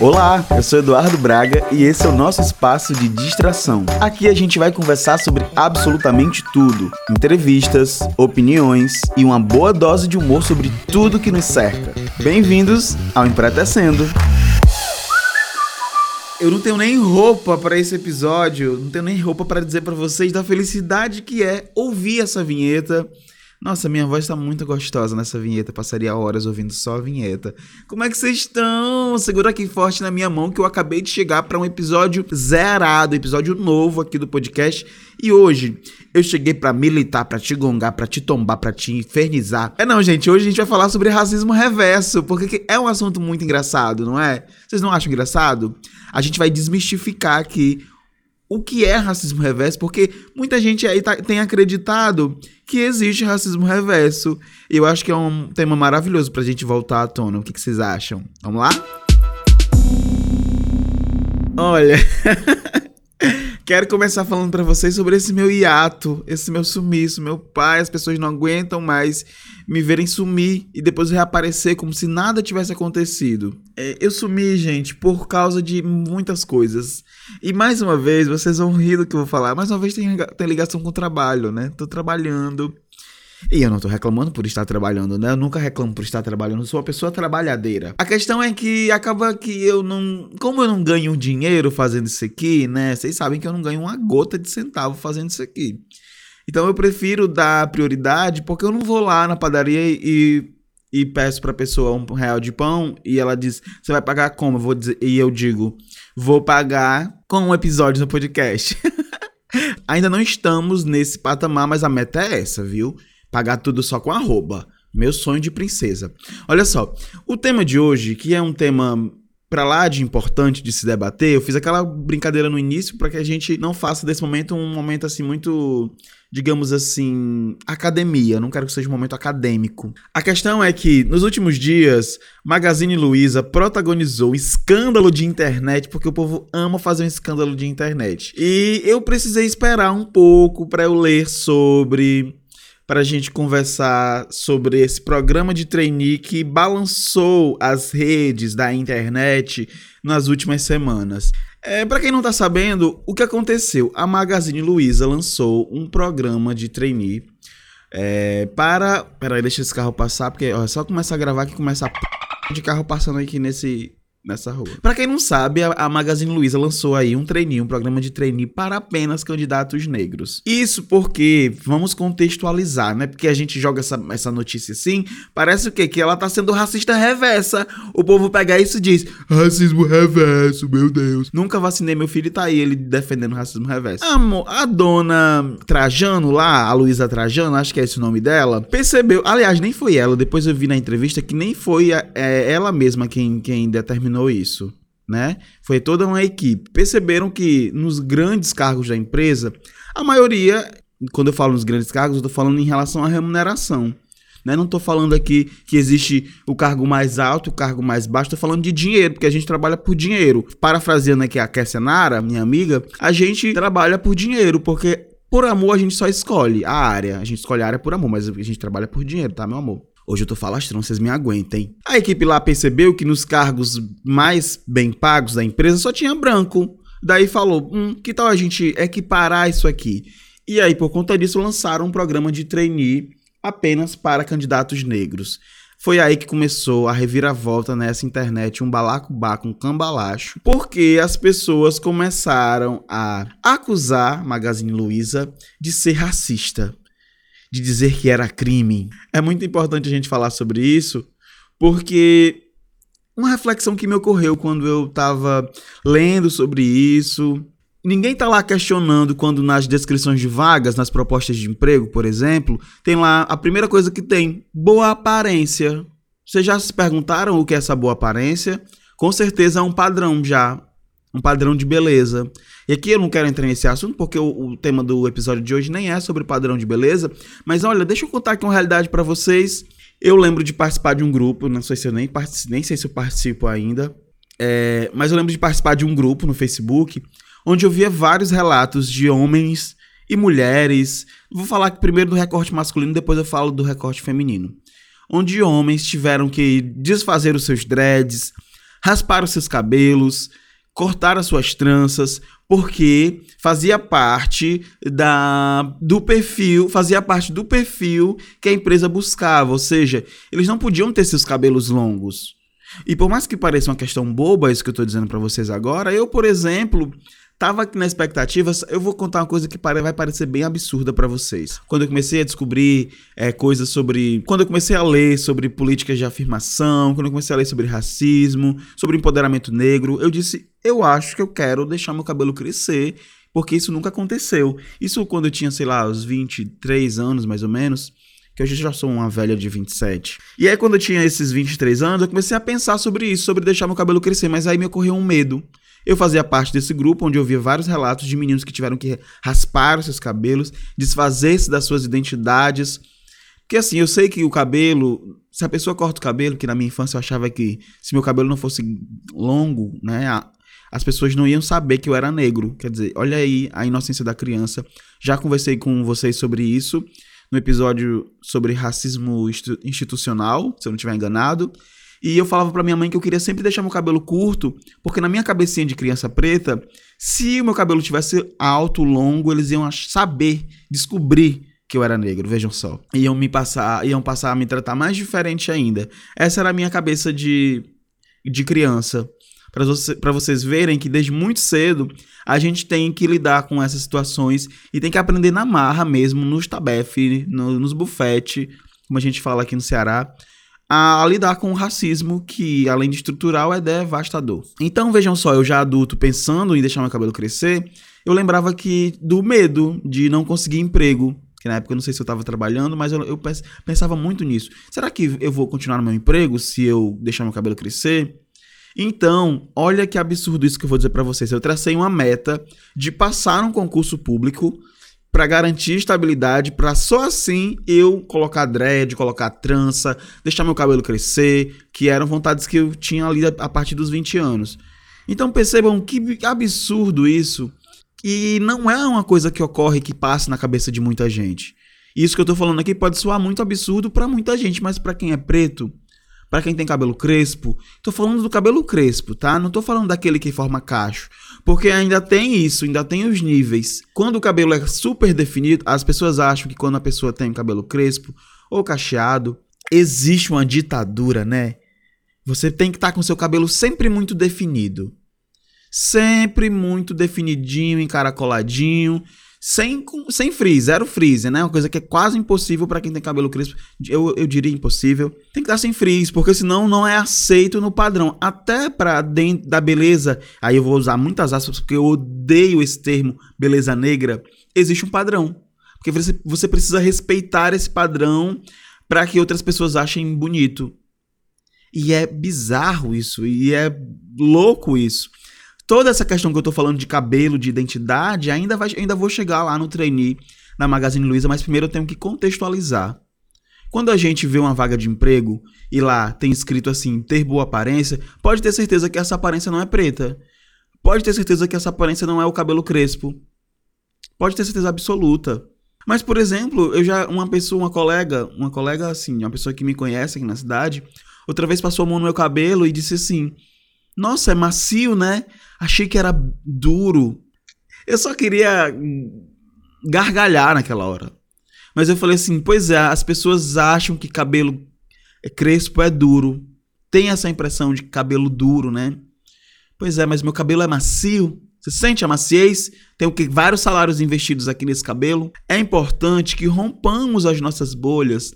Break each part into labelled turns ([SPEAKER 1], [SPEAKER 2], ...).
[SPEAKER 1] Olá, eu sou Eduardo Braga e esse é o nosso espaço de distração. Aqui a gente vai conversar sobre absolutamente tudo: entrevistas, opiniões e uma boa dose de humor sobre tudo que nos cerca. Bem-vindos ao Empretecendo. Eu não tenho nem roupa para esse episódio, não tenho nem roupa para dizer para vocês da felicidade que é ouvir essa vinheta nossa, minha voz tá muito gostosa nessa vinheta. Passaria horas ouvindo só a vinheta. Como é que vocês estão? Segura aqui forte na minha mão que eu acabei de chegar para um episódio zerado, episódio novo aqui do podcast. E hoje eu cheguei para militar, para te gongar, para te tombar, para te infernizar. É não, gente, hoje a gente vai falar sobre racismo reverso, porque é um assunto muito engraçado, não é? Vocês não acham engraçado? A gente vai desmistificar aqui o que é racismo reverso, porque muita gente aí tá, tem acreditado que existe racismo reverso. Eu acho que é um tema maravilhoso pra gente voltar à tona. O que, que vocês acham? Vamos lá? Olha. Quero começar falando para vocês sobre esse meu hiato, esse meu sumiço. Meu pai, as pessoas não aguentam mais me verem sumir e depois reaparecer como se nada tivesse acontecido. É, eu sumi, gente, por causa de muitas coisas. E mais uma vez, vocês vão rir do que eu vou falar. Mais uma vez tem, tem ligação com o trabalho, né? Tô trabalhando. E eu não tô reclamando por estar trabalhando, né? Eu nunca reclamo por estar trabalhando, eu sou uma pessoa trabalhadeira. A questão é que acaba que eu não. Como eu não ganho dinheiro fazendo isso aqui, né? Vocês sabem que eu não ganho uma gota de centavo fazendo isso aqui. Então eu prefiro dar prioridade porque eu não vou lá na padaria e, e peço pra pessoa um real de pão e ela diz: Você vai pagar como? Eu vou dizer, e eu digo: Vou pagar com um episódio no podcast. Ainda não estamos nesse patamar, mas a meta é essa, viu? Pagar tudo só com arroba. Meu sonho de princesa. Olha só, o tema de hoje, que é um tema para lá de importante de se debater, eu fiz aquela brincadeira no início para que a gente não faça desse momento um momento assim muito, digamos assim, academia. não quero que seja um momento acadêmico. A questão é que nos últimos dias, Magazine Luiza protagonizou escândalo de internet, porque o povo ama fazer um escândalo de internet. E eu precisei esperar um pouco para eu ler sobre para a gente conversar sobre esse programa de trainee que balançou as redes da internet nas últimas semanas. É, para quem não está sabendo, o que aconteceu? A Magazine Luiza lançou um programa de trainee é, para. Peraí, deixa esse carro passar, porque ó, é só começar a gravar que começa a p... de carro passando aqui nesse, nessa rua. Para quem não sabe, a, a Magazine Luiza lançou aí um trainee, um programa de trainee para apenas candidatos negros. Isso porque, vamos contextualizar, né? Porque a gente joga essa, essa notícia assim, parece o quê? Que ela tá sendo racista reversa. O povo pega isso e diz, racismo reverso, meu Deus. Nunca vacinei meu filho e tá aí ele defendendo racismo reverso. Amor, a dona Trajano lá, a Luísa Trajano, acho que é esse o nome dela, percebeu, aliás, nem foi ela, depois eu vi na entrevista que nem foi a, é, ela mesma quem, quem determinou isso, né? Foi toda uma equipe. Perceberam que nos grandes cargos da empresa, a maioria, quando eu falo nos grandes cargos, eu estou falando em relação à remuneração. Né? Não estou falando aqui que existe o cargo mais alto, o cargo mais baixo, estou falando de dinheiro, porque a gente trabalha por dinheiro. Parafraseando aqui a Kessia Nara, minha amiga, a gente trabalha por dinheiro, porque por amor a gente só escolhe a área. A gente escolhe a área por amor, mas a gente trabalha por dinheiro, tá, meu amor? Hoje eu tô falastrão, vocês me aguentem. A equipe lá percebeu que nos cargos mais bem pagos da empresa só tinha branco. Daí falou: hum, que tal a gente equiparar isso aqui? E aí, por conta disso, lançaram um programa de trainee apenas para candidatos negros. Foi aí que começou a reviravolta nessa internet, um balacobaco, um cambalacho, porque as pessoas começaram a acusar Magazine Luiza de ser racista de dizer que era crime. É muito importante a gente falar sobre isso, porque uma reflexão que me ocorreu quando eu estava lendo sobre isso. Ninguém está lá questionando quando nas descrições de vagas, nas propostas de emprego, por exemplo, tem lá a primeira coisa que tem: boa aparência. Vocês já se perguntaram o que é essa boa aparência? Com certeza é um padrão já, um padrão de beleza. E aqui eu não quero entrar nesse assunto porque o, o, tema do episódio de hoje nem é sobre padrão de beleza, mas olha, deixa eu contar aqui uma realidade para vocês. Eu lembro de participar de um grupo, não sei se eu nem, nem sei se eu participo ainda, é, mas eu lembro de participar de um grupo no Facebook onde eu via vários relatos de homens e mulheres. Vou falar primeiro do recorte masculino, depois eu falo do recorte feminino. Onde homens tiveram que desfazer os seus dreads, raspar os seus cabelos, cortar as suas tranças, porque fazia parte da do perfil, fazia parte do perfil que a empresa buscava, ou seja, eles não podiam ter seus cabelos longos. E por mais que pareça uma questão boba isso que eu estou dizendo para vocês agora, eu, por exemplo, Tava aqui na expectativa, eu vou contar uma coisa que vai parecer bem absurda para vocês. Quando eu comecei a descobrir é, coisas sobre. Quando eu comecei a ler sobre políticas de afirmação, quando eu comecei a ler sobre racismo, sobre empoderamento negro, eu disse: eu acho que eu quero deixar meu cabelo crescer, porque isso nunca aconteceu. Isso quando eu tinha, sei lá, os 23 anos mais ou menos que hoje eu já sou uma velha de 27. E aí, quando eu tinha esses 23 anos, eu comecei a pensar sobre isso, sobre deixar meu cabelo crescer, mas aí me ocorreu um medo. Eu fazia parte desse grupo onde eu via vários relatos de meninos que tiveram que raspar os seus cabelos, desfazer-se das suas identidades. Porque assim, eu sei que o cabelo, se a pessoa corta o cabelo, que na minha infância eu achava que se meu cabelo não fosse longo, né, as pessoas não iam saber que eu era negro. Quer dizer, olha aí a inocência da criança. Já conversei com vocês sobre isso no episódio sobre racismo institucional, se eu não estiver enganado. E eu falava para minha mãe que eu queria sempre deixar meu cabelo curto, porque na minha cabecinha de criança preta, se o meu cabelo tivesse alto, longo, eles iam saber, descobrir que eu era negro, vejam só. Iam me passar, iam passar a me tratar mais diferente ainda. Essa era a minha cabeça de, de criança. Para você, vocês verem que desde muito cedo a gente tem que lidar com essas situações e tem que aprender na marra mesmo, nos tabef, no, nos bufete, como a gente fala aqui no Ceará a lidar com o racismo que, além de estrutural, é devastador. Então, vejam só, eu já adulto pensando em deixar meu cabelo crescer, eu lembrava que do medo de não conseguir emprego, que na época eu não sei se eu estava trabalhando, mas eu, eu, pensava muito nisso. Será que eu vou continuar no meu emprego se eu deixar meu cabelo crescer? Então, olha que absurdo isso que eu vou dizer para vocês. Eu tracei uma meta de passar um concurso público para garantir estabilidade, para só assim eu colocar dread, colocar trança, deixar meu cabelo crescer, que eram vontades que eu tinha ali a partir dos 20 anos. Então percebam que absurdo isso. E não é uma coisa que ocorre que passa na cabeça de muita gente. Isso que eu tô falando aqui pode soar muito absurdo para muita gente, mas para quem é preto, para quem tem cabelo crespo, tô falando do cabelo crespo, tá? Não tô falando daquele que forma cacho. Porque ainda tem isso, ainda tem os níveis. Quando o cabelo é super definido, as pessoas acham que quando a pessoa tem cabelo crespo ou cacheado, existe uma ditadura, né? Você tem que estar tá com seu cabelo sempre muito definido. Sempre muito definidinho, encaracoladinho sem, sem freeze, zero freeze, né? Uma coisa que é quase impossível para quem tem cabelo crespo. Eu, eu diria impossível. Tem que estar sem freeze, porque senão não é aceito no padrão. Até para dentro da beleza, aí eu vou usar muitas aspas porque eu odeio esse termo beleza negra. Existe um padrão. Porque você, você precisa respeitar esse padrão para que outras pessoas achem bonito. E é bizarro isso, e é louco isso toda essa questão que eu tô falando de cabelo, de identidade, ainda, vai, ainda vou chegar lá no trainee na Magazine Luiza, mas primeiro eu tenho que contextualizar. Quando a gente vê uma vaga de emprego e lá tem escrito assim, ter boa aparência, pode ter certeza que essa aparência não é preta. Pode ter certeza que essa aparência não é o cabelo crespo. Pode ter certeza absoluta. Mas, por exemplo, eu já, uma pessoa, uma colega, uma colega assim, uma pessoa que me conhece aqui na cidade, outra vez passou a mão no meu cabelo e disse assim: Nossa, é macio, né? Achei que era duro. Eu só queria gargalhar naquela hora. Mas eu falei assim: pois é, as pessoas acham que cabelo crespo é duro. Tem essa impressão de cabelo duro, né? Pois é, mas meu cabelo é macio. Você sente a maciez? Tem vários salários investidos aqui nesse cabelo. É importante que rompamos as nossas bolhas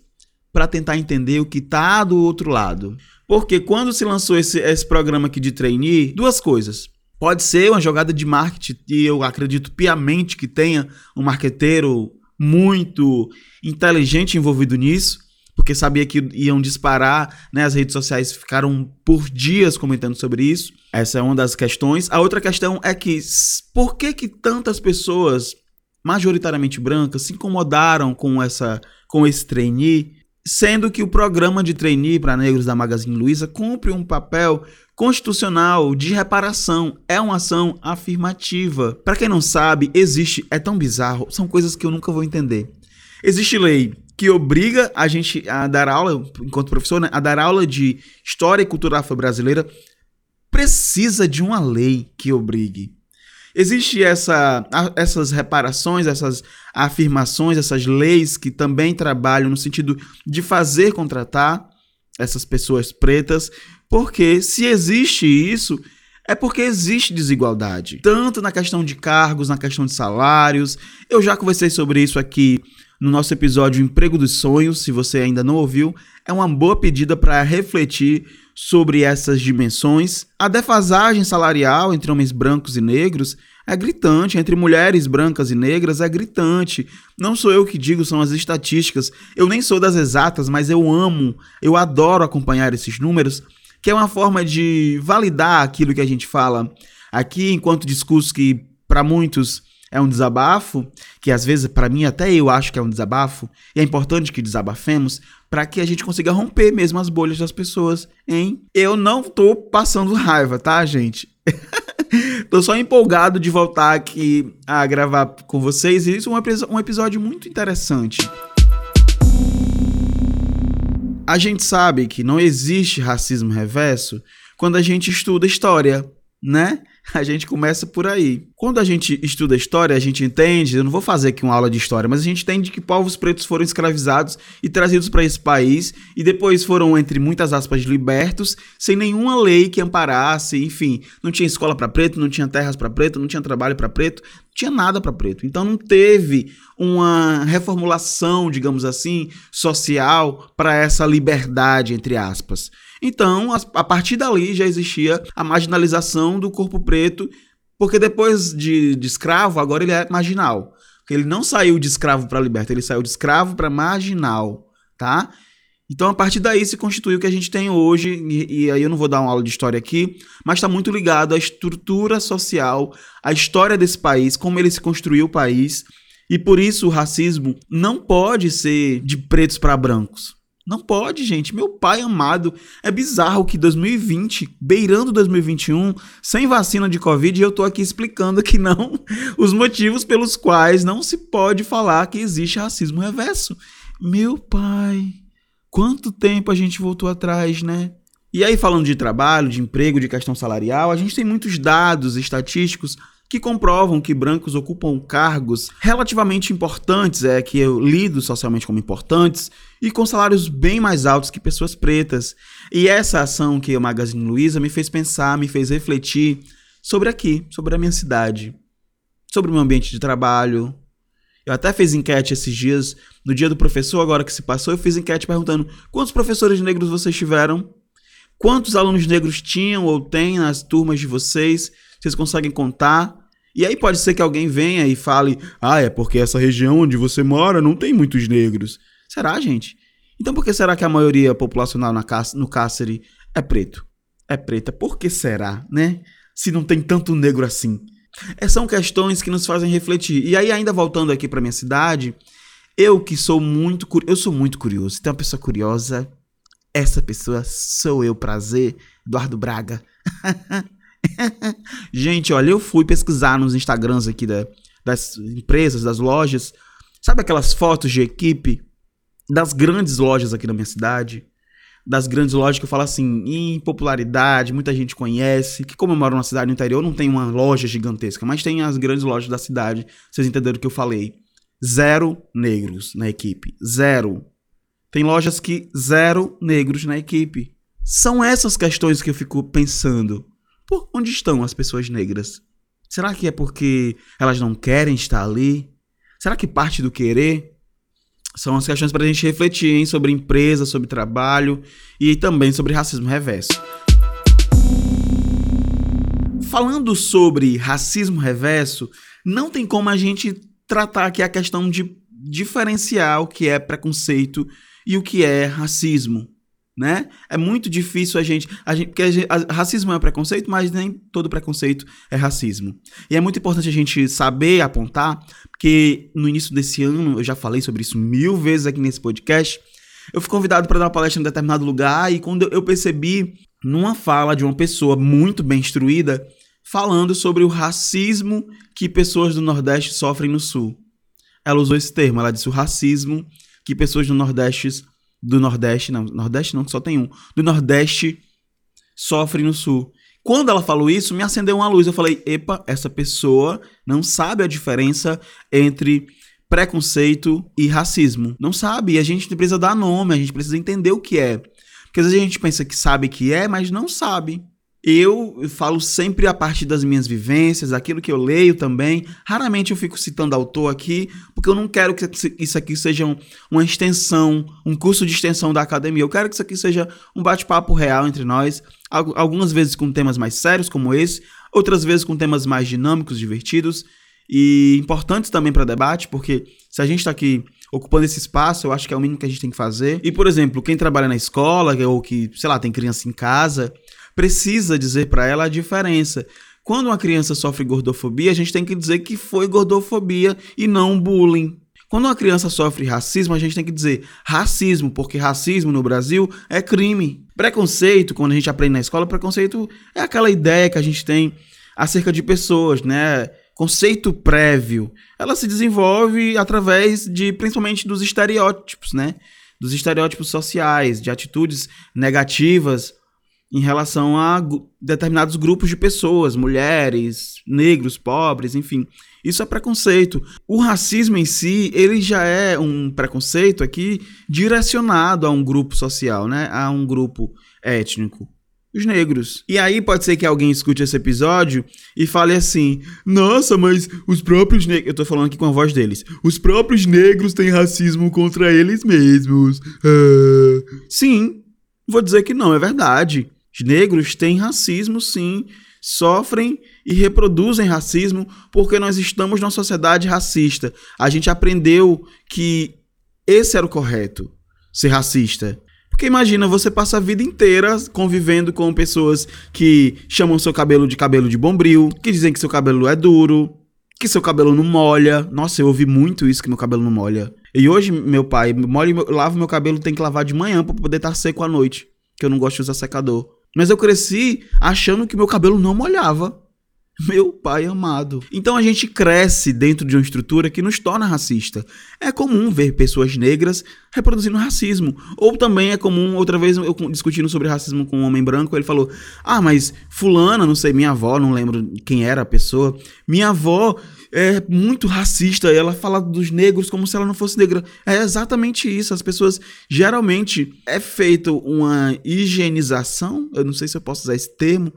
[SPEAKER 1] para tentar entender o que está do outro lado. Porque quando se lançou esse, esse programa aqui de trainee, duas coisas. Pode ser uma jogada de marketing e eu acredito piamente que tenha um marqueteiro muito inteligente envolvido nisso, porque sabia que iam disparar, né? As redes sociais ficaram por dias comentando sobre isso. Essa é uma das questões. A outra questão é que por que que tantas pessoas, majoritariamente brancas, se incomodaram com essa com esse trainee, sendo que o programa de trainee para negros da Magazine Luiza cumpre um papel constitucional de reparação. É uma ação afirmativa. Para quem não sabe, existe, é tão bizarro, são coisas que eu nunca vou entender. Existe lei que obriga a gente a dar aula, enquanto professor, né, a dar aula de história e cultura afro-brasileira precisa de uma lei que obrigue. Existe essa, essas reparações, essas afirmações, essas leis que também trabalham no sentido de fazer contratar essas pessoas pretas, porque se existe isso, é porque existe desigualdade, tanto na questão de cargos, na questão de salários. Eu já conversei sobre isso aqui no nosso episódio Emprego dos Sonhos, se você ainda não ouviu, é uma boa pedida para refletir sobre essas dimensões. A defasagem salarial entre homens brancos e negros é gritante, entre mulheres brancas e negras é gritante. Não sou eu que digo, são as estatísticas. Eu nem sou das exatas, mas eu amo, eu adoro acompanhar esses números, que é uma forma de validar aquilo que a gente fala aqui, enquanto discurso que para muitos é um desabafo, que às vezes para mim até eu acho que é um desabafo, e é importante que desabafemos para que a gente consiga romper mesmo as bolhas das pessoas, hein? Eu não tô passando raiva, tá, gente? tô só empolgado de voltar aqui a gravar com vocês, e isso é um, um episódio muito interessante. A gente sabe que não existe racismo reverso quando a gente estuda história, né? A gente começa por aí. Quando a gente estuda história, a gente entende, eu não vou fazer aqui uma aula de história, mas a gente entende que povos pretos foram escravizados e trazidos para esse país e depois foram, entre muitas aspas, libertos, sem nenhuma lei que amparasse, enfim, não tinha escola para preto, não tinha terras para preto, não tinha trabalho para preto, tinha nada para preto. Então não teve uma reformulação, digamos assim, social para essa liberdade, entre aspas. Então, a partir dali já existia a marginalização do corpo preto, porque depois de, de escravo, agora ele é marginal. Porque ele não saiu de escravo para liberto, ele saiu de escravo para marginal, tá? Então, a partir daí se constitui o que a gente tem hoje, e, e aí eu não vou dar uma aula de história aqui, mas está muito ligado à estrutura social, à história desse país, como ele se construiu o país, e por isso o racismo não pode ser de pretos para brancos. Não pode, gente. Meu pai amado. É bizarro que 2020, beirando 2021, sem vacina de Covid, eu tô aqui explicando que não. Os motivos pelos quais não se pode falar que existe racismo reverso. Meu pai. Quanto tempo a gente voltou atrás, né? E aí, falando de trabalho, de emprego, de questão salarial, a gente tem muitos dados estatísticos que comprovam que brancos ocupam cargos relativamente importantes, é que eu lido socialmente como importantes, e com salários bem mais altos que pessoas pretas. E essa ação que o Magazine Luiza me fez pensar, me fez refletir sobre aqui, sobre a minha cidade, sobre o meu ambiente de trabalho. Eu até fiz enquete esses dias, no dia do professor, agora que se passou, eu fiz enquete perguntando quantos professores negros vocês tiveram, quantos alunos negros tinham ou têm nas turmas de vocês, vocês conseguem contar? E aí pode ser que alguém venha e fale: ah, é porque essa região onde você mora não tem muitos negros. Será, gente? Então por que será que a maioria populacional na no cárcere é preto? É preta. Por que será, né? Se não tem tanto negro assim. É, são questões que nos fazem refletir. E aí, ainda voltando aqui para minha cidade, eu que sou muito eu sou muito curioso. Tem uma pessoa curiosa, essa pessoa sou eu, prazer, Eduardo Braga. Gente, olha, eu fui pesquisar nos Instagrams aqui da, das empresas, das lojas. Sabe aquelas fotos de equipe das grandes lojas aqui na minha cidade? Das grandes lojas que eu falo assim, em popularidade, muita gente conhece. Que como eu moro numa cidade no interior, não tem uma loja gigantesca, mas tem as grandes lojas da cidade. Vocês entenderam o que eu falei? Zero negros na equipe. Zero. Tem lojas que zero negros na equipe. São essas questões que eu fico pensando. Por onde estão as pessoas negras? Será que é porque elas não querem estar ali? Será que parte do querer? São as questões para a gente refletir hein, sobre empresa, sobre trabalho e também sobre racismo reverso. Falando sobre racismo reverso, não tem como a gente tratar aqui a questão de diferenciar o que é preconceito e o que é racismo né? É muito difícil a gente, a gente porque a a, racismo é preconceito, mas nem todo preconceito é racismo. E é muito importante a gente saber apontar, porque no início desse ano, eu já falei sobre isso mil vezes aqui nesse podcast, eu fui convidado para dar uma palestra em determinado lugar e quando eu percebi numa fala de uma pessoa muito bem instruída falando sobre o racismo que pessoas do Nordeste sofrem no Sul. Ela usou esse termo, ela disse o racismo que pessoas do Nordeste do Nordeste, não, Nordeste não, que só tem um, do Nordeste sofre no Sul. Quando ela falou isso, me acendeu uma luz. Eu falei: epa, essa pessoa não sabe a diferença entre preconceito e racismo. Não sabe. E a gente precisa dar nome, a gente precisa entender o que é. Porque às vezes a gente pensa que sabe que é, mas não sabe. Eu falo sempre a partir das minhas vivências, aquilo que eu leio também. Raramente eu fico citando autor aqui, porque eu não quero que isso aqui seja uma extensão, um curso de extensão da academia. Eu quero que isso aqui seja um bate-papo real entre nós, algumas vezes com temas mais sérios como esse, outras vezes com temas mais dinâmicos, divertidos e importantes também para debate, porque se a gente está aqui ocupando esse espaço, eu acho que é o mínimo que a gente tem que fazer. E, por exemplo, quem trabalha na escola ou que, sei lá, tem criança em casa, precisa dizer para ela a diferença. Quando uma criança sofre gordofobia, a gente tem que dizer que foi gordofobia e não bullying. Quando uma criança sofre racismo, a gente tem que dizer racismo, porque racismo no Brasil é crime. Preconceito, quando a gente aprende na escola, preconceito é aquela ideia que a gente tem acerca de pessoas, né? Conceito prévio. Ela se desenvolve através de, principalmente, dos estereótipos, né? Dos estereótipos sociais, de atitudes negativas em relação a determinados grupos de pessoas, mulheres, negros, pobres, enfim. Isso é preconceito. O racismo em si, ele já é um preconceito aqui direcionado a um grupo social, né? A um grupo étnico. Os negros. E aí pode ser que alguém escute esse episódio e fale assim: Nossa, mas os próprios negros. Eu tô falando aqui com a voz deles. Os próprios negros têm racismo contra eles mesmos. Ah. Sim, vou dizer que não, é verdade. Os negros têm racismo, sim, sofrem e reproduzem racismo porque nós estamos numa sociedade racista. A gente aprendeu que esse era o correto, ser racista. Porque imagina, você passa a vida inteira convivendo com pessoas que chamam seu cabelo de cabelo de bombril, que dizem que seu cabelo é duro, que seu cabelo não molha. Nossa, eu ouvi muito isso que meu cabelo não molha. E hoje meu pai molha, lava meu cabelo, tem que lavar de manhã para poder estar seco à noite, que eu não gosto de usar secador. Mas eu cresci achando que meu cabelo não molhava. Meu pai amado. Então a gente cresce dentro de uma estrutura que nos torna racista. É comum ver pessoas negras reproduzindo racismo. Ou também é comum, outra vez eu discutindo sobre racismo com um homem branco, ele falou: Ah, mas Fulana, não sei, minha avó, não lembro quem era a pessoa, minha avó é muito racista, ela fala dos negros como se ela não fosse negra. É exatamente isso. As pessoas geralmente é feito uma higienização, eu não sei se eu posso usar esse termo,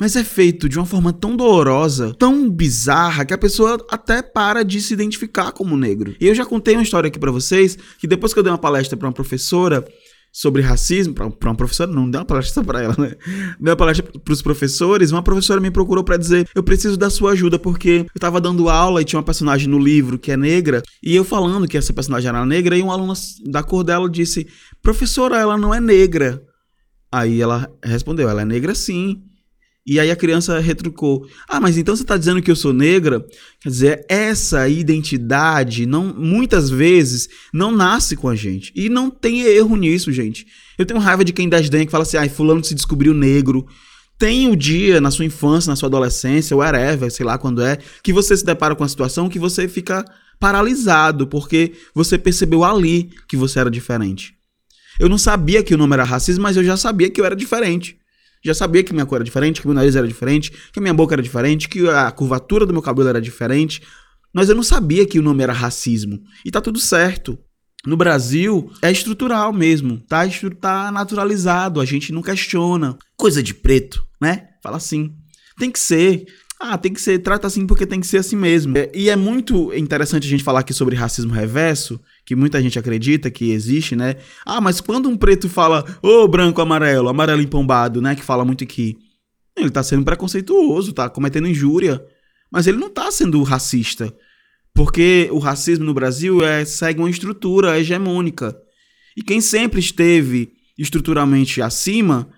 [SPEAKER 1] mas é feito de uma forma tão dolorosa, tão bizarra, que a pessoa até para de se identificar como negro. E eu já contei uma história aqui para vocês, que depois que eu dei uma palestra para uma professora, sobre racismo, para uma professora, não deu uma palestra para ela, né? Deu uma palestra para os professores, uma professora me procurou para dizer: "Eu preciso da sua ajuda porque eu tava dando aula e tinha uma personagem no livro que é negra, e eu falando que essa personagem era negra e um aluno da cor dela disse: "Professora, ela não é negra". Aí ela respondeu: "Ela é negra sim". E aí a criança retrucou: Ah, mas então você está dizendo que eu sou negra? Quer dizer, essa identidade não, muitas vezes não nasce com a gente. E não tem erro nisso, gente. Eu tenho raiva de quem desdenha que fala assim: ai, fulano se descobriu negro. Tem o dia na sua infância, na sua adolescência, whatever, sei lá quando é, que você se depara com a situação que você fica paralisado, porque você percebeu ali que você era diferente. Eu não sabia que o nome era racismo, mas eu já sabia que eu era diferente. Já sabia que minha cor era diferente, que meu nariz era diferente, que a minha boca era diferente, que a curvatura do meu cabelo era diferente. Mas eu não sabia que o nome era racismo. E tá tudo certo. No Brasil, é estrutural mesmo, tá? Tá naturalizado, a gente não questiona. Coisa de preto, né? Fala assim. Tem que ser. Ah, tem que ser, trata assim porque tem que ser assim mesmo. É, e é muito interessante a gente falar aqui sobre racismo reverso, que muita gente acredita que existe, né? Ah, mas quando um preto fala, ô oh, branco, amarelo, amarelo empombado, né? Que fala muito aqui. Ele tá sendo preconceituoso, tá cometendo injúria. Mas ele não tá sendo racista. Porque o racismo no Brasil é, segue uma estrutura hegemônica. E quem sempre esteve estruturalmente acima,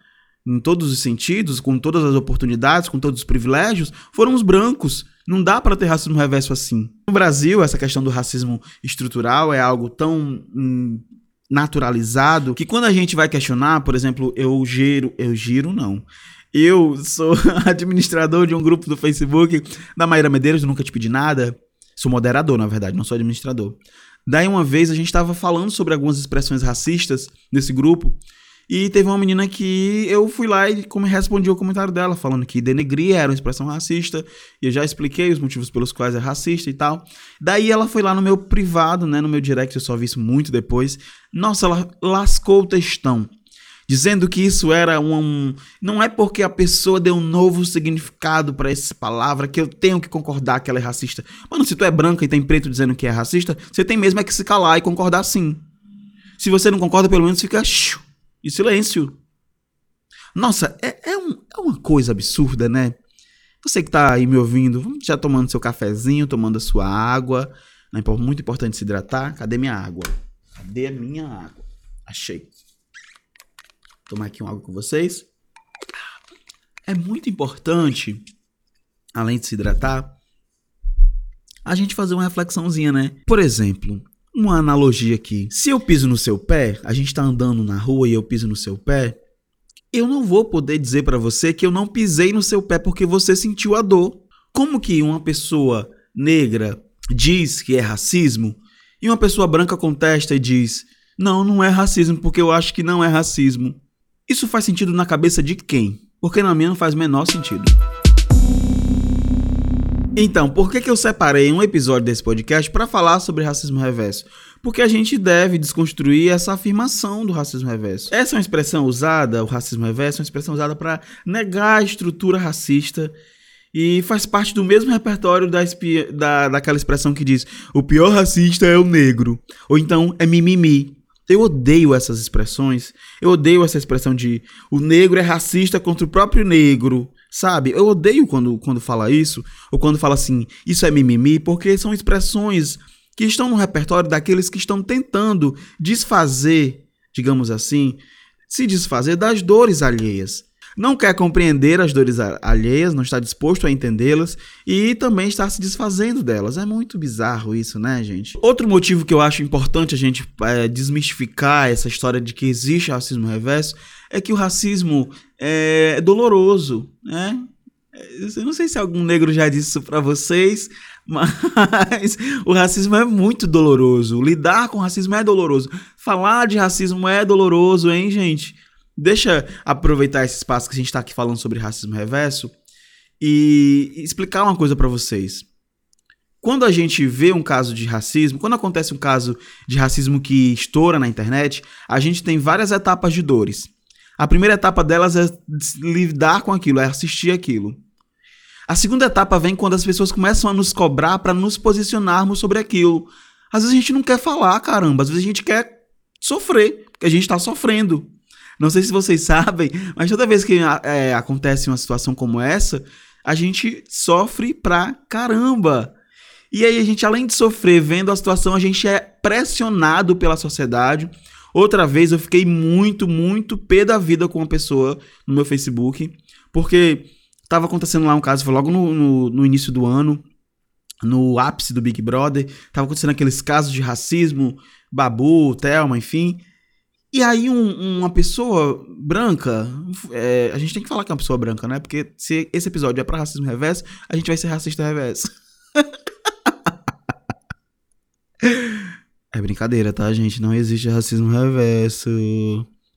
[SPEAKER 1] em todos os sentidos, com todas as oportunidades, com todos os privilégios, foram os brancos. Não dá para ter racismo reverso assim. No Brasil, essa questão do racismo estrutural é algo tão hum, naturalizado que quando a gente vai questionar, por exemplo, eu giro, eu giro não. Eu sou administrador de um grupo do Facebook da Maíra Medeiros, nunca te pedi nada. Sou moderador, na verdade, não sou administrador. Daí uma vez a gente estava falando sobre algumas expressões racistas nesse grupo E teve uma menina que eu fui lá e como respondi o comentário dela, falando que denegrir era uma expressão racista. E eu já expliquei os motivos pelos quais é racista e tal. Daí ela foi lá no meu privado, né? No meu direct, eu só vi isso muito depois. Nossa, ela lascou o textão. Dizendo que isso era um. Não é porque a pessoa deu um novo significado para essa palavra que eu tenho que concordar que ela é racista. Mano, se tu é branca e tem preto dizendo que é racista, você tem mesmo é que se calar e concordar sim. Se você não concorda, pelo menos fica e silêncio. Nossa, é, é, um, é uma coisa absurda, né? Você que tá aí me ouvindo, já tomando seu cafezinho, tomando a sua água. É muito importante se hidratar. Cadê minha água? Cadê a minha água? Achei. Tomar aqui uma água com vocês. É muito importante, além de se hidratar, a gente fazer uma reflexãozinha, né? Por exemplo, uma analogia aqui. Se eu piso no seu pé, a gente tá andando na rua e eu piso no seu pé, eu não vou poder dizer para você que eu não pisei no seu pé porque você sentiu a dor. Como que uma pessoa negra diz que é racismo e uma pessoa branca contesta e diz: "Não, não é racismo porque eu acho que não é racismo". Isso faz sentido na cabeça de quem? Porque na minha não faz menor sentido. Então, por que, que eu separei um episódio desse podcast para falar sobre racismo reverso? Porque a gente deve desconstruir essa afirmação do racismo reverso. Essa é uma expressão usada, o racismo reverso, é uma expressão usada para negar a estrutura racista e faz parte do mesmo repertório da, da, daquela expressão que diz o pior racista é o negro, ou então é mimimi. Eu odeio essas expressões. Eu odeio essa expressão de o negro é racista contra o próprio negro. Sabe? Eu odeio quando, quando fala isso, ou quando fala assim, isso é mimimi, porque são expressões que estão no repertório daqueles que estão tentando desfazer, digamos assim, se desfazer das dores alheias. Não quer compreender as dores alheias, não está disposto a entendê-las e também está se desfazendo delas. É muito bizarro isso, né, gente? Outro motivo que eu acho importante a gente é, desmistificar essa história de que existe racismo reverso é que o racismo é, doloroso, né? Eu não sei se algum negro já disse isso para vocês, mas o racismo é muito doloroso. Lidar com racismo é doloroso. Falar de racismo é doloroso, hein, gente? Deixa aproveitar esse espaço que a gente está aqui falando sobre racismo reverso e explicar uma coisa para vocês. Quando a gente vê um caso de racismo, quando acontece um caso de racismo que estoura na internet, a gente tem várias etapas de dores. A primeira etapa delas é lidar com aquilo, é assistir aquilo. A segunda etapa vem quando as pessoas começam a nos cobrar para nos posicionarmos sobre aquilo. Às vezes a gente não quer falar, caramba, às vezes a gente quer sofrer, porque a gente está sofrendo. Não sei se vocês sabem, mas toda vez que é, acontece uma situação como essa, a gente sofre pra caramba. E aí a gente, além de sofrer vendo a situação, a gente é pressionado pela sociedade Outra vez eu fiquei muito, muito pé da vida com uma pessoa no meu Facebook, porque tava acontecendo lá um caso, foi logo no, no, no início do ano, no ápice do Big Brother, tava acontecendo aqueles casos de racismo, Babu, Thelma, enfim. E aí um, uma pessoa branca, é, a gente tem que falar que é uma pessoa branca, né? Porque se esse episódio é para racismo reverso, a gente vai ser racista reverso. É brincadeira, tá, gente? Não existe racismo reverso.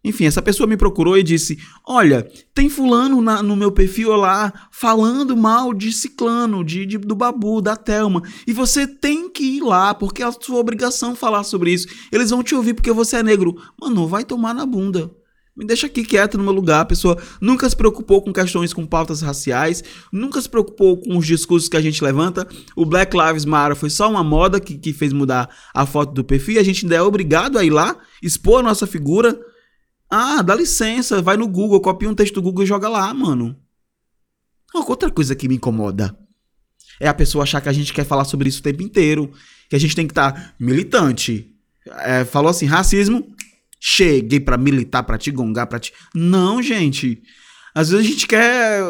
[SPEAKER 1] Enfim, essa pessoa me procurou e disse: Olha, tem fulano na, no meu perfil lá falando mal de ciclano, de, de, do babu, da Thelma. E você tem que ir lá, porque é a sua obrigação falar sobre isso. Eles vão te ouvir porque você é negro. Mano, vai tomar na bunda. Me deixa aqui quieto no meu lugar. A pessoa nunca se preocupou com questões com pautas raciais, nunca se preocupou com os discursos que a gente levanta. O Black Lives Matter foi só uma moda que, que fez mudar a foto do perfil. A gente ainda é obrigado a ir lá, expor a nossa figura. Ah, dá licença, vai no Google, copia um texto do Google e joga lá, mano. Outra coisa que me incomoda é a pessoa achar que a gente quer falar sobre isso o tempo inteiro. Que a gente tem que estar tá militante. É, falou assim, racismo, cheguei para militar, para te gongar, para te. Não, gente. Às vezes a gente quer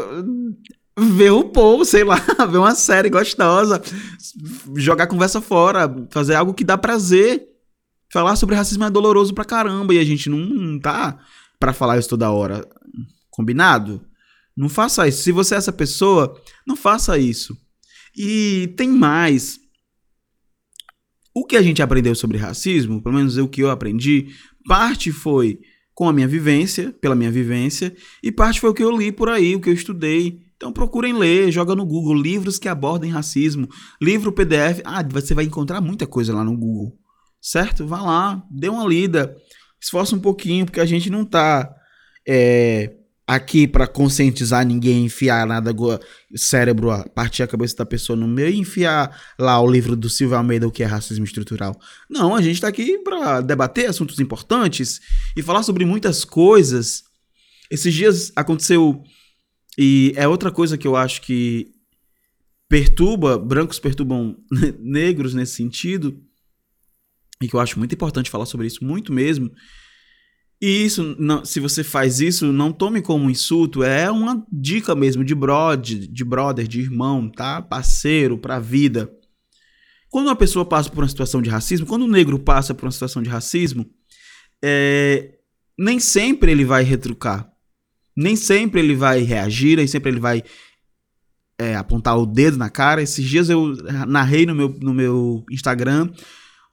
[SPEAKER 1] ver o povo, sei lá, ver uma série gostosa, jogar conversa fora, fazer algo que dá prazer. Falar sobre racismo é doloroso pra caramba e a gente não, não tá para falar isso toda hora. Combinado? Não faça isso. Se você é essa pessoa, não faça isso. E tem mais. O que a gente aprendeu sobre racismo, pelo menos o que eu aprendi, parte foi com a minha vivência, pela minha vivência, e parte foi o que eu li por aí, o que eu estudei. Então procurem ler, joga no Google livros que abordem racismo, livro PDF. Ah, você vai encontrar muita coisa lá no Google. Certo? Vá lá, dê uma lida, esforça um pouquinho, porque a gente não tá é, aqui para conscientizar ninguém, enfiar nada, cérebro, partir a cabeça da pessoa no meio e enfiar lá o livro do Silvio Almeida, o que é racismo estrutural. Não, a gente tá aqui para debater assuntos importantes e falar sobre muitas coisas. Esses dias aconteceu, e é outra coisa que eu acho que perturba, brancos perturbam negros nesse sentido, e que eu acho muito importante falar sobre isso, muito mesmo, e isso, não, se você faz isso, não tome como um insulto, é uma dica mesmo de brother, de brother, de irmão, tá? Parceiro pra vida. Quando uma pessoa passa por uma situação de racismo, quando o negro passa por uma situação de racismo, é, nem sempre ele vai retrucar. Nem sempre ele vai reagir, nem sempre ele vai é, apontar o dedo na cara. Esses dias eu narrei no meu, no meu Instagram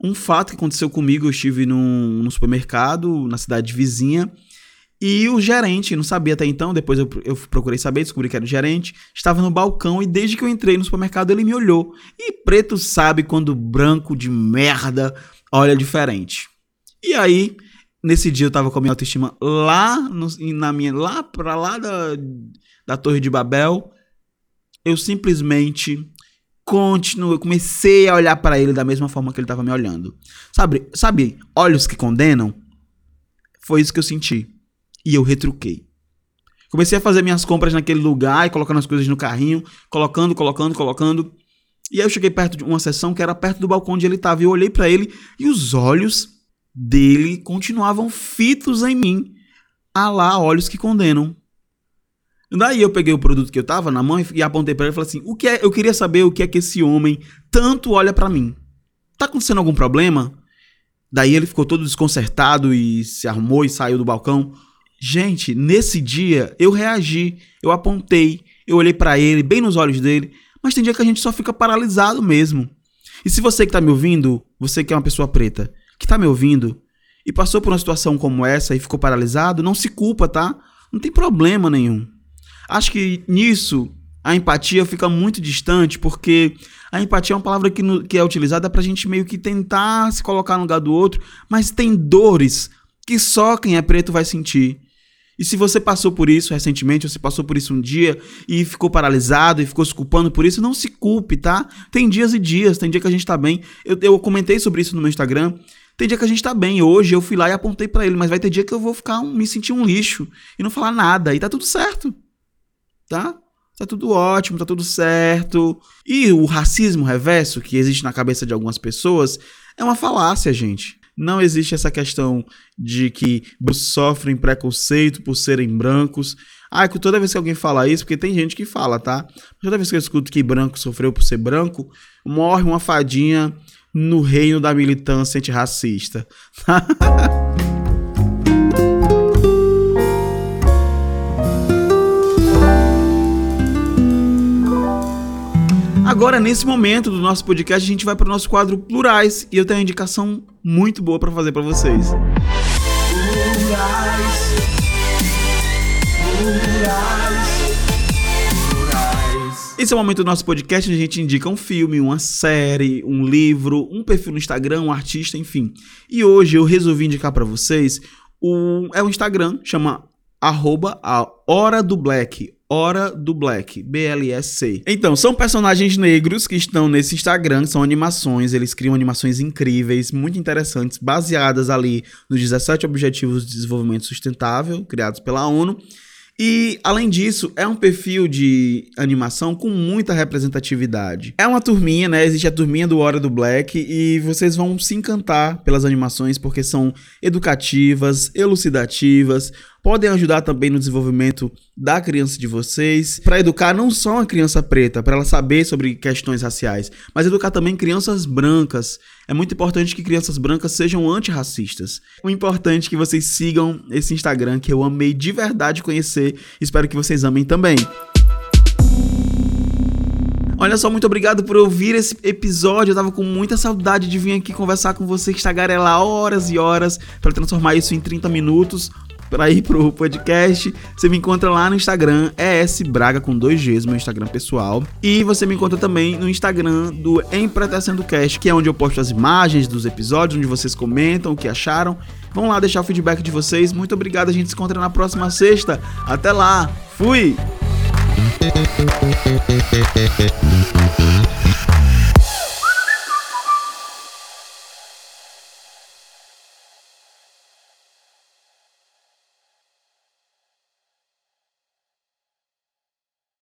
[SPEAKER 1] um fato que aconteceu comigo, eu estive num, num supermercado na cidade vizinha e o gerente, não sabia até então, depois eu, eu procurei saber, descobri que era o gerente, estava no balcão e desde que eu entrei no supermercado ele me olhou. E preto sabe quando branco de merda olha diferente. E aí, nesse dia eu tava com a minha autoestima lá no, na minha lá para lá da, da Torre de Babel. Eu simplesmente continuo, eu comecei a olhar para ele da mesma forma que ele estava me olhando. Sabe, sabe, olhos que condenam? Foi isso que eu senti. E eu retruquei. Comecei a fazer minhas compras naquele lugar e colocando as coisas no carrinho, colocando, colocando, colocando. E aí eu cheguei perto de uma sessão que era perto do balcão onde ele estava. E eu olhei para ele e os olhos dele continuavam fitos em mim. Ah lá, olhos que condenam. Daí eu peguei o produto que eu tava na mão e apontei para ele e falei assim: "O que é, eu queria saber o que é que esse homem tanto olha para mim. Tá acontecendo algum problema?" Daí ele ficou todo desconcertado e se arrumou e saiu do balcão. Gente, nesse dia eu reagi, eu apontei, eu olhei para ele, bem nos olhos dele, mas tem dia que a gente só fica paralisado mesmo. E se você que tá me ouvindo, você que é uma pessoa preta, que tá me ouvindo e passou por uma situação como essa e ficou paralisado, não se culpa, tá? Não tem problema nenhum. Acho que nisso a empatia fica muito distante, porque a empatia é uma palavra que, no, que é utilizada para a gente meio que tentar se colocar no lugar do outro, mas tem dores que só quem é preto vai sentir. E se você passou por isso recentemente, ou se passou por isso um dia e ficou paralisado e ficou se culpando por isso, não se culpe, tá? Tem dias e dias, tem dia que a gente tá bem. Eu, eu comentei sobre isso no meu Instagram. Tem dia que a gente tá bem. Hoje eu fui lá e apontei para ele, mas vai ter dia que eu vou ficar me sentir um lixo e não falar nada. E tá tudo certo tá? Tá tudo ótimo, tá tudo certo. E o racismo reverso que existe na cabeça de algumas pessoas é uma falácia, gente. Não existe essa questão de que sofrem preconceito por serem brancos. Ah, que toda vez que alguém fala isso, porque tem gente que fala, tá? Toda vez que eu escuto que branco sofreu por ser branco, morre uma fadinha no reino da militância antirracista. Agora, nesse momento do nosso podcast, a gente vai para o nosso quadro Plurais e eu tenho uma indicação muito boa para fazer para vocês. Plurais. Plurais. Esse é o momento do nosso podcast onde a gente indica um filme, uma série, um livro, um perfil no Instagram, um artista, enfim. E hoje eu resolvi indicar para vocês um, é um Instagram, chama arroba a Hora do Black, Hora do Black, BLSC. Então, são personagens negros que estão nesse Instagram, são animações, eles criam animações incríveis, muito interessantes, baseadas ali nos 17 Objetivos de Desenvolvimento Sustentável, criados pela ONU. E, além disso, é um perfil de animação com muita representatividade. É uma turminha, né? Existe a turminha do Hora do Black e vocês vão se encantar pelas animações porque são educativas, elucidativas, podem ajudar também no desenvolvimento da criança de vocês, para educar não só a criança preta, para ela saber sobre questões raciais, mas educar também crianças brancas. É muito importante que crianças brancas sejam antirracistas. O importante é que vocês sigam esse Instagram que eu amei de verdade conhecer, espero que vocês amem também. Olha só, muito obrigado por ouvir esse episódio. Eu tava com muita saudade de vir aqui conversar com você, que tagarelar horas e horas para transformar isso em 30 minutos para ir pro podcast, você me encontra lá no Instagram, esbraga com dois Gs, meu Instagram pessoal. E você me encontra também no Instagram do Empretecendo Cast, que é onde eu posto as imagens dos episódios, onde vocês comentam o que acharam. Vão lá deixar o feedback de vocês. Muito obrigado, a gente se encontra na próxima sexta. Até lá, fui!